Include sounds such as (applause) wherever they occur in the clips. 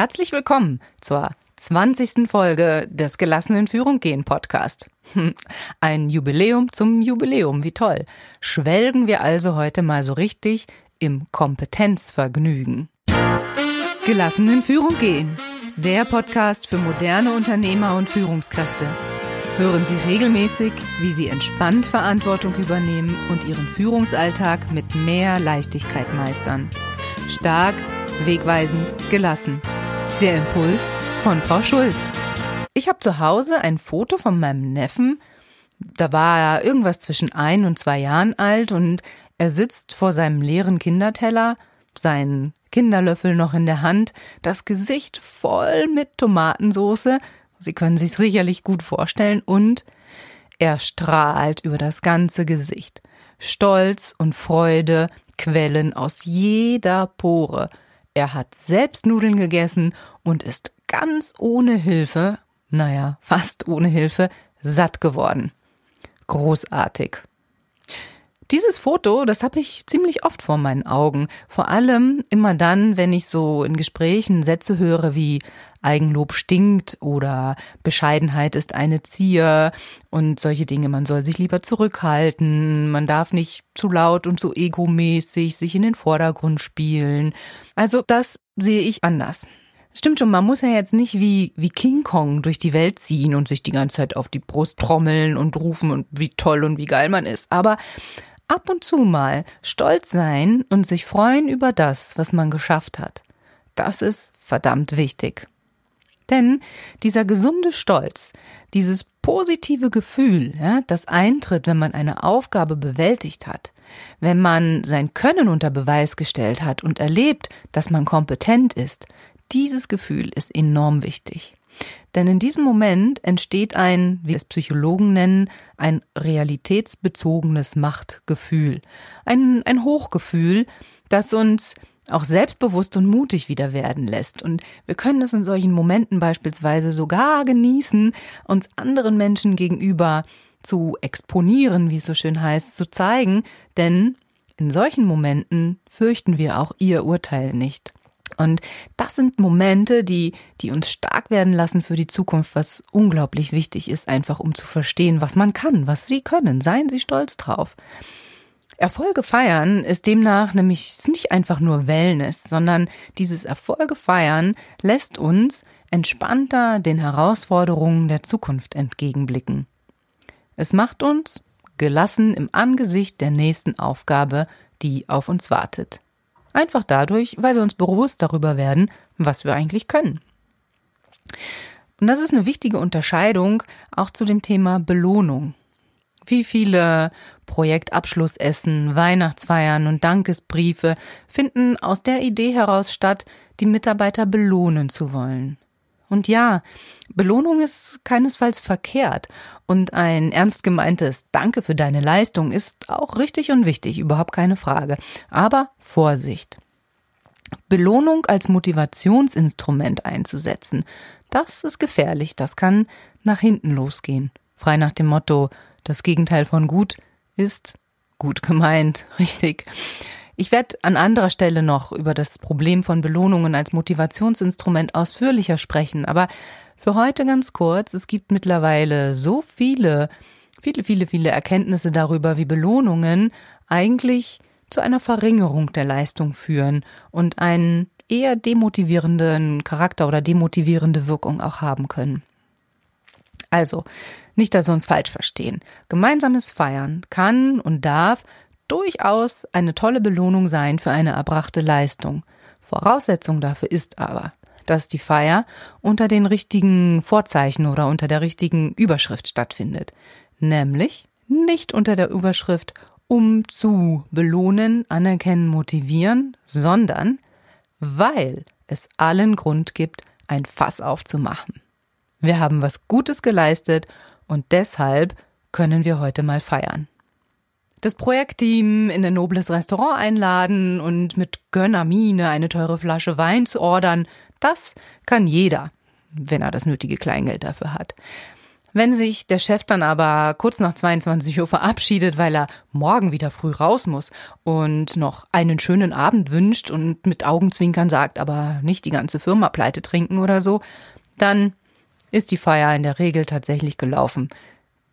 Herzlich willkommen zur 20. Folge des Gelassenen Führung gehen Podcast. Ein Jubiläum zum Jubiläum, wie toll. Schwelgen wir also heute mal so richtig im Kompetenzvergnügen. Gelassenen Führung gehen. Der Podcast für moderne Unternehmer und Führungskräfte. Hören Sie regelmäßig, wie Sie entspannt Verantwortung übernehmen und Ihren Führungsalltag mit mehr Leichtigkeit meistern. Stark, wegweisend, gelassen. Der Impuls von Frau Schulz. Ich habe zu Hause ein Foto von meinem Neffen. Da war er irgendwas zwischen ein und zwei Jahren alt und er sitzt vor seinem leeren Kinderteller, seinen Kinderlöffel noch in der Hand, das Gesicht voll mit Tomatensoße. Sie können sich sicherlich gut vorstellen und er strahlt über das ganze Gesicht. Stolz und Freude quellen aus jeder Pore. Er hat selbst Nudeln gegessen und ist ganz ohne Hilfe, naja, fast ohne Hilfe, satt geworden. Großartig. Dieses Foto, das habe ich ziemlich oft vor meinen Augen. Vor allem immer dann, wenn ich so in Gesprächen Sätze höre wie Eigenlob stinkt oder Bescheidenheit ist eine Zier und solche Dinge. Man soll sich lieber zurückhalten, man darf nicht zu laut und zu egomäßig sich in den Vordergrund spielen. Also das sehe ich anders. Stimmt schon, man muss ja jetzt nicht wie, wie King Kong durch die Welt ziehen und sich die ganze Zeit auf die Brust trommeln und rufen und wie toll und wie geil man ist. Aber ab und zu mal stolz sein und sich freuen über das, was man geschafft hat. Das ist verdammt wichtig. Denn dieser gesunde Stolz, dieses positive Gefühl, ja, das eintritt, wenn man eine Aufgabe bewältigt hat, wenn man sein Können unter Beweis gestellt hat und erlebt, dass man kompetent ist, dieses Gefühl ist enorm wichtig. Denn in diesem Moment entsteht ein, wie es Psychologen nennen, ein realitätsbezogenes Machtgefühl. Ein, ein Hochgefühl, das uns auch selbstbewusst und mutig wieder werden lässt. Und wir können es in solchen Momenten beispielsweise sogar genießen, uns anderen Menschen gegenüber zu exponieren, wie es so schön heißt, zu zeigen, denn in solchen Momenten fürchten wir auch ihr Urteil nicht. Und das sind Momente, die, die uns stark werden lassen für die Zukunft, was unglaublich wichtig ist, einfach um zu verstehen, was man kann, was sie können. Seien Sie stolz drauf. Erfolge feiern ist demnach nämlich nicht einfach nur Wellness, sondern dieses Erfolge feiern lässt uns entspannter den Herausforderungen der Zukunft entgegenblicken. Es macht uns gelassen im Angesicht der nächsten Aufgabe, die auf uns wartet. Einfach dadurch, weil wir uns bewusst darüber werden, was wir eigentlich können. Und das ist eine wichtige Unterscheidung auch zu dem Thema Belohnung. Wie viele Projektabschlussessen, Weihnachtsfeiern und Dankesbriefe finden aus der Idee heraus statt, die Mitarbeiter belohnen zu wollen. Und ja, Belohnung ist keinesfalls verkehrt und ein ernst gemeintes Danke für deine Leistung ist auch richtig und wichtig, überhaupt keine Frage. Aber Vorsicht. Belohnung als Motivationsinstrument einzusetzen, das ist gefährlich, das kann nach hinten losgehen. Frei nach dem Motto, das Gegenteil von gut ist gut gemeint, (laughs) richtig. Ich werde an anderer Stelle noch über das Problem von Belohnungen als Motivationsinstrument ausführlicher sprechen, aber für heute ganz kurz, es gibt mittlerweile so viele, viele, viele, viele Erkenntnisse darüber, wie Belohnungen eigentlich zu einer Verringerung der Leistung führen und einen eher demotivierenden Charakter oder demotivierende Wirkung auch haben können. Also, nicht, dass wir uns falsch verstehen. Gemeinsames Feiern kann und darf durchaus eine tolle Belohnung sein für eine erbrachte Leistung. Voraussetzung dafür ist aber, dass die Feier unter den richtigen Vorzeichen oder unter der richtigen Überschrift stattfindet. Nämlich nicht unter der Überschrift um zu belohnen, anerkennen, motivieren, sondern weil es allen Grund gibt, ein Fass aufzumachen. Wir haben was Gutes geleistet und deshalb können wir heute mal feiern. Das Projektteam in ein nobles Restaurant einladen und mit Gönnermine eine teure Flasche Wein zu ordern, das kann jeder, wenn er das nötige Kleingeld dafür hat. Wenn sich der Chef dann aber kurz nach 22 Uhr verabschiedet, weil er morgen wieder früh raus muss und noch einen schönen Abend wünscht und mit Augenzwinkern sagt, aber nicht die ganze Firma pleite trinken oder so, dann ist die Feier in der Regel tatsächlich gelaufen.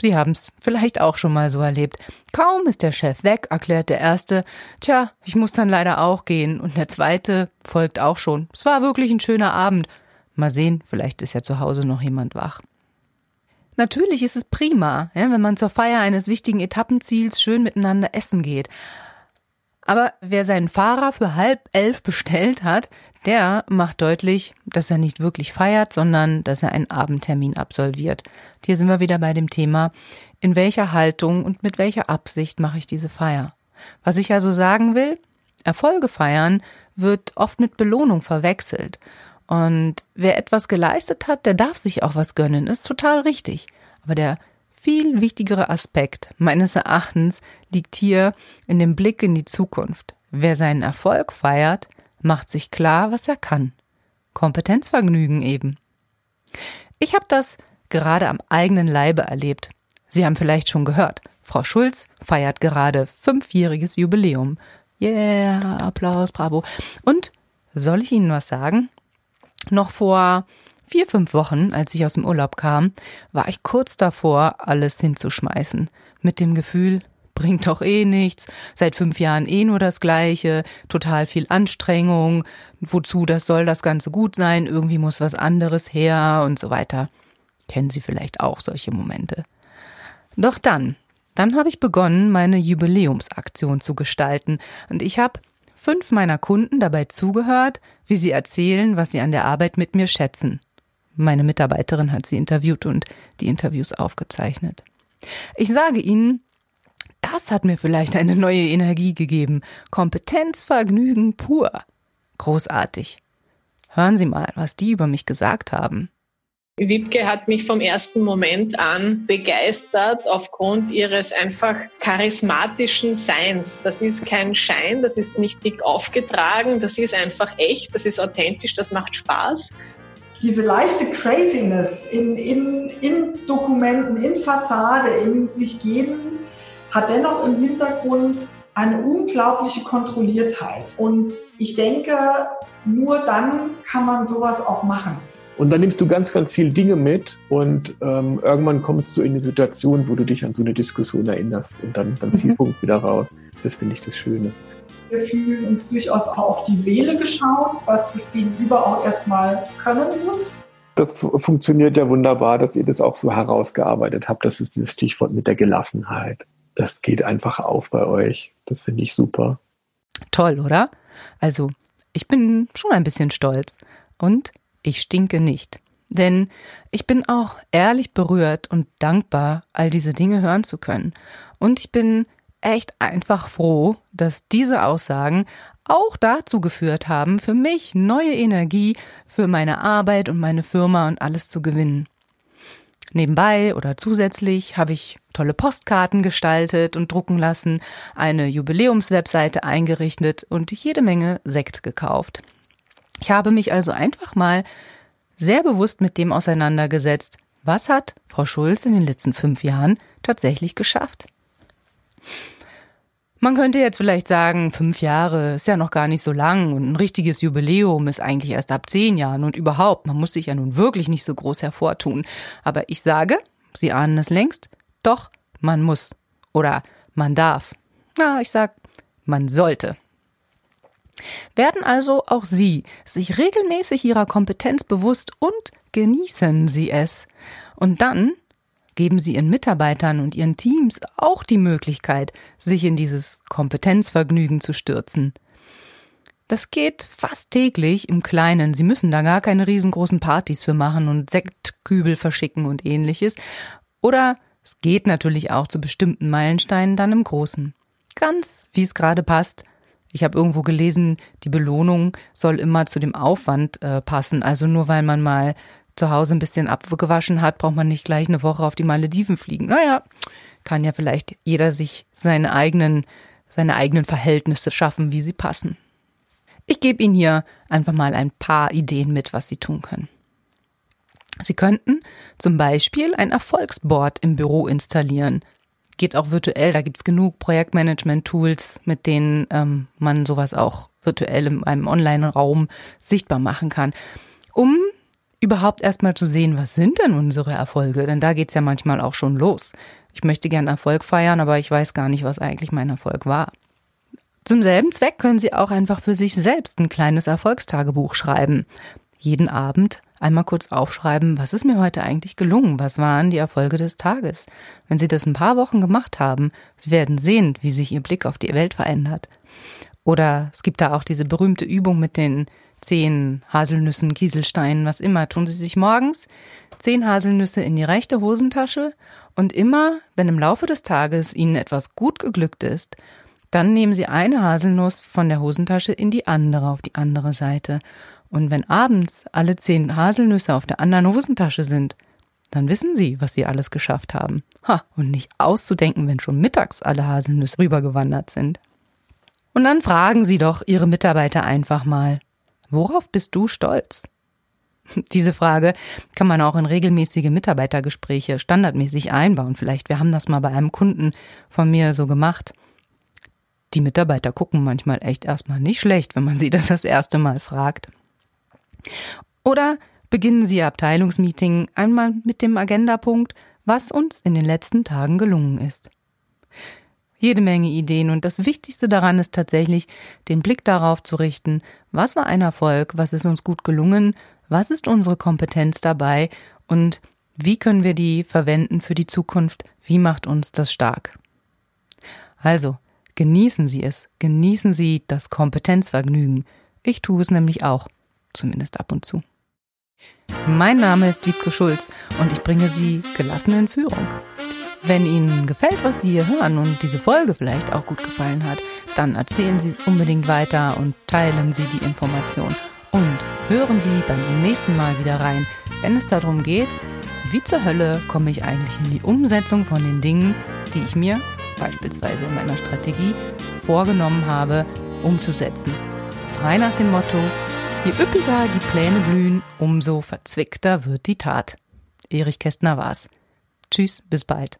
Sie haben's vielleicht auch schon mal so erlebt. Kaum ist der Chef weg, erklärt der Erste, tja, ich muss dann leider auch gehen. Und der Zweite folgt auch schon. Es war wirklich ein schöner Abend. Mal sehen, vielleicht ist ja zu Hause noch jemand wach. Natürlich ist es prima, wenn man zur Feier eines wichtigen Etappenziels schön miteinander essen geht. Aber wer seinen Fahrer für halb elf bestellt hat, der macht deutlich, dass er nicht wirklich feiert, sondern dass er einen Abendtermin absolviert. Hier sind wir wieder bei dem Thema, in welcher Haltung und mit welcher Absicht mache ich diese Feier. Was ich also sagen will, Erfolge feiern wird oft mit Belohnung verwechselt. Und wer etwas geleistet hat, der darf sich auch was gönnen, ist total richtig. Aber der viel wichtigere Aspekt meines Erachtens liegt hier in dem Blick in die Zukunft. Wer seinen Erfolg feiert, macht sich klar, was er kann. Kompetenzvergnügen eben. Ich habe das gerade am eigenen Leibe erlebt. Sie haben vielleicht schon gehört, Frau Schulz feiert gerade fünfjähriges Jubiläum. Yeah, Applaus, bravo. Und soll ich Ihnen was sagen? Noch vor vier, fünf Wochen, als ich aus dem Urlaub kam, war ich kurz davor, alles hinzuschmeißen. Mit dem Gefühl, bringt doch eh nichts, seit fünf Jahren eh nur das Gleiche, total viel Anstrengung, wozu das soll das Ganze gut sein, irgendwie muss was anderes her und so weiter. Kennen Sie vielleicht auch solche Momente. Doch dann, dann habe ich begonnen, meine Jubiläumsaktion zu gestalten und ich habe fünf meiner Kunden dabei zugehört, wie sie erzählen, was sie an der Arbeit mit mir schätzen. Meine Mitarbeiterin hat sie interviewt und die Interviews aufgezeichnet. Ich sage Ihnen, das hat mir vielleicht eine neue Energie gegeben. Kompetenzvergnügen pur. Großartig. Hören Sie mal, was die über mich gesagt haben. Wiebke hat mich vom ersten Moment an begeistert aufgrund ihres einfach charismatischen Seins. Das ist kein Schein, das ist nicht dick aufgetragen, das ist einfach echt, das ist authentisch, das macht Spaß diese leichte Craziness in, in, in Dokumenten, in Fassade, in sich geben, hat dennoch im Hintergrund eine unglaubliche Kontrolliertheit. Und ich denke, nur dann kann man sowas auch machen. Und dann nimmst du ganz, ganz viele Dinge mit und ähm, irgendwann kommst du in eine Situation, wo du dich an so eine Diskussion erinnerst und dann, dann ziehst du mhm. wieder raus. Das finde ich das Schöne. Wir fühlen uns durchaus auch auf die Seele geschaut, was das Gegenüber auch erstmal können muss. Das funktioniert ja wunderbar, dass ihr das auch so herausgearbeitet habt. Das ist dieses Stichwort mit der Gelassenheit. Das geht einfach auf bei euch. Das finde ich super. Toll, oder? Also, ich bin schon ein bisschen stolz. Und ich stinke nicht. Denn ich bin auch ehrlich berührt und dankbar, all diese Dinge hören zu können. Und ich bin echt einfach froh, dass diese Aussagen auch dazu geführt haben, für mich neue Energie für meine Arbeit und meine Firma und alles zu gewinnen. Nebenbei oder zusätzlich habe ich tolle Postkarten gestaltet und drucken lassen, eine Jubiläumswebseite eingerichtet und jede Menge Sekt gekauft. Ich habe mich also einfach mal sehr bewusst mit dem auseinandergesetzt, was hat Frau Schulz in den letzten fünf Jahren tatsächlich geschafft. Man könnte jetzt vielleicht sagen, fünf Jahre ist ja noch gar nicht so lang und ein richtiges Jubiläum ist eigentlich erst ab zehn Jahren und überhaupt, man muss sich ja nun wirklich nicht so groß hervortun. Aber ich sage, Sie ahnen es längst, doch, man muss oder man darf. Na, ich sag, man sollte. Werden also auch Sie sich regelmäßig Ihrer Kompetenz bewusst und genießen Sie es. Und dann geben Sie Ihren Mitarbeitern und Ihren Teams auch die Möglichkeit, sich in dieses Kompetenzvergnügen zu stürzen. Das geht fast täglich im Kleinen. Sie müssen da gar keine riesengroßen Partys für machen und Sektkübel verschicken und ähnliches. Oder es geht natürlich auch zu bestimmten Meilensteinen dann im Großen. Ganz wie es gerade passt. Ich habe irgendwo gelesen, die Belohnung soll immer zu dem Aufwand äh, passen. Also nur weil man mal zu Hause ein bisschen abgewaschen hat, braucht man nicht gleich eine Woche auf die Malediven fliegen. Naja, kann ja vielleicht jeder sich seine eigenen, seine eigenen Verhältnisse schaffen, wie sie passen. Ich gebe Ihnen hier einfach mal ein paar Ideen mit, was Sie tun können. Sie könnten zum Beispiel ein Erfolgsboard im Büro installieren. Geht auch virtuell, da gibt's genug Projektmanagement-Tools, mit denen ähm, man sowas auch virtuell in einem Online-Raum sichtbar machen kann, um überhaupt erstmal zu sehen, was sind denn unsere Erfolge? Denn da geht's ja manchmal auch schon los. Ich möchte gern Erfolg feiern, aber ich weiß gar nicht, was eigentlich mein Erfolg war. Zum selben Zweck können Sie auch einfach für sich selbst ein kleines Erfolgstagebuch schreiben. Jeden Abend einmal kurz aufschreiben, was ist mir heute eigentlich gelungen? Was waren die Erfolge des Tages? Wenn Sie das ein paar Wochen gemacht haben, Sie werden sehen, wie sich Ihr Blick auf die Welt verändert. Oder es gibt da auch diese berühmte Übung mit den zehn Haselnüssen, Kieselsteinen, was immer. Tun Sie sich morgens zehn Haselnüsse in die rechte Hosentasche und immer, wenn im Laufe des Tages Ihnen etwas gut geglückt ist, dann nehmen Sie eine Haselnuss von der Hosentasche in die andere, auf die andere Seite. Und wenn abends alle zehn Haselnüsse auf der anderen Hosentasche sind, dann wissen Sie, was Sie alles geschafft haben. Ha, und nicht auszudenken, wenn schon mittags alle Haselnüsse rübergewandert sind. Und dann fragen Sie doch Ihre Mitarbeiter einfach mal, worauf bist du stolz? (laughs) Diese Frage kann man auch in regelmäßige Mitarbeitergespräche standardmäßig einbauen. Vielleicht, wir haben das mal bei einem Kunden von mir so gemacht. Die Mitarbeiter gucken manchmal echt erstmal nicht schlecht, wenn man sie das das erste Mal fragt. Oder beginnen Sie Ihr Abteilungsmeeting einmal mit dem Agendapunkt, was uns in den letzten Tagen gelungen ist. Jede Menge Ideen und das Wichtigste daran ist tatsächlich, den Blick darauf zu richten, was war ein Erfolg, was ist uns gut gelungen, was ist unsere Kompetenz dabei und wie können wir die verwenden für die Zukunft, wie macht uns das stark. Also, genießen Sie es, genießen Sie das Kompetenzvergnügen. Ich tue es nämlich auch zumindest ab und zu. Mein Name ist Wiebke Schulz und ich bringe Sie gelassen in Führung. Wenn Ihnen gefällt, was Sie hier hören und diese Folge vielleicht auch gut gefallen hat, dann erzählen Sie es unbedingt weiter und teilen Sie die Information. Und hören Sie beim nächsten Mal wieder rein, wenn es darum geht, wie zur Hölle komme ich eigentlich in die Umsetzung von den Dingen, die ich mir beispielsweise in meiner Strategie vorgenommen habe, umzusetzen. Frei nach dem Motto, Je üppiger die Pläne blühen, umso verzwickter wird die Tat. Erich Kästner war's. Tschüss, bis bald.